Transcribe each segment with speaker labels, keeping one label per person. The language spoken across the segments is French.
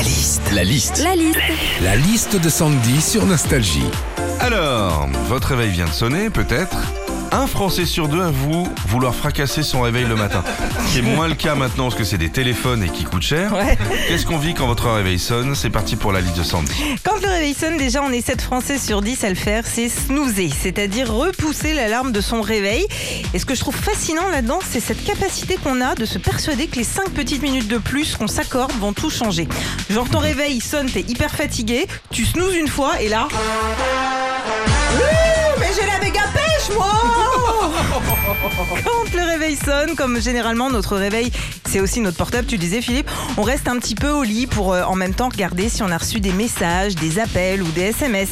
Speaker 1: La liste. La liste.
Speaker 2: La liste.
Speaker 1: La liste de Sandy sur Nostalgie.
Speaker 3: Alors, votre réveil vient de sonner, peut-être? Un Français sur deux avoue vouloir fracasser son réveil le matin. Ce qui est moins le cas maintenant parce que c'est des téléphones et qui coûtent cher.
Speaker 2: Ouais.
Speaker 3: Qu'est-ce qu'on vit quand votre réveil sonne? C'est parti pour la liste de Sandy.
Speaker 2: Quand le réveil sonne, déjà on est 7 Français sur 10 à le faire, c'est snoozer, c'est-à-dire repousser l'alarme de son réveil. Et ce que je trouve fascinant là-dedans, c'est cette capacité qu'on a de se persuader que les 5 petites minutes de plus qu'on s'accorde vont tout changer. Genre ton réveil il sonne, t'es hyper fatigué, tu snoozes une fois et là... Quand le réveil sonne, comme généralement notre réveil, c'est aussi notre portable, tu disais Philippe, on reste un petit peu au lit pour euh, en même temps regarder si on a reçu des messages, des appels ou des SMS.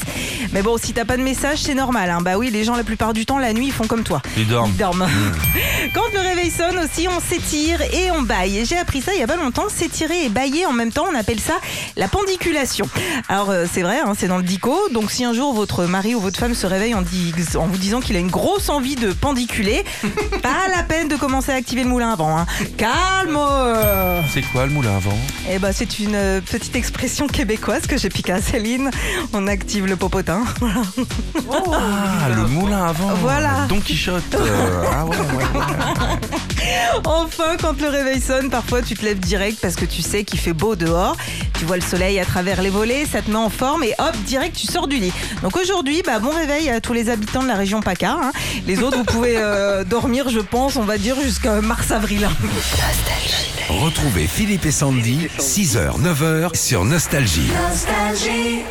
Speaker 2: Mais bon, si t'as pas de message, c'est normal. hein. Bah oui, les gens la plupart du temps, la nuit, ils font comme toi.
Speaker 3: Ils dorment.
Speaker 2: Ils dorment. Quand le réveil sonne aussi, on s'étire et on baille. Et j'ai appris ça il y a pas longtemps, s'étirer et bailler en même temps, on appelle ça la pendiculation. Alors euh, c'est vrai, hein, c'est dans le dico. Donc si un jour votre mari ou votre femme se réveille en, dis- en vous disant qu'il a une grosse envie de pendiculer, pas la peine de commencer à activer le moulin avant. hein. Calme.
Speaker 3: C'est quoi le moulin à vent?
Speaker 2: Eh ben c'est une euh, petite expression québécoise que j'ai piqué à Céline. On active le popotin. Voilà.
Speaker 3: Ah, le moulin à vent.
Speaker 2: Voilà.
Speaker 3: Don Quichotte. Euh, ah ouais, ouais, ouais.
Speaker 2: Enfin, quand le réveil sonne, parfois tu te lèves direct parce que tu sais qu'il fait beau dehors. Tu vois le soleil à travers les volets, ça te met en forme et hop, direct tu sors du lit. Donc aujourd'hui, bah, bon réveil à tous les habitants de la région PACA. hein. Les autres, vous pouvez euh, dormir, je pense, on va dire jusqu'à mars-avril.
Speaker 1: Retrouvez Philippe et Sandy, 6h, 9h sur Nostalgie.
Speaker 4: Nostalgie.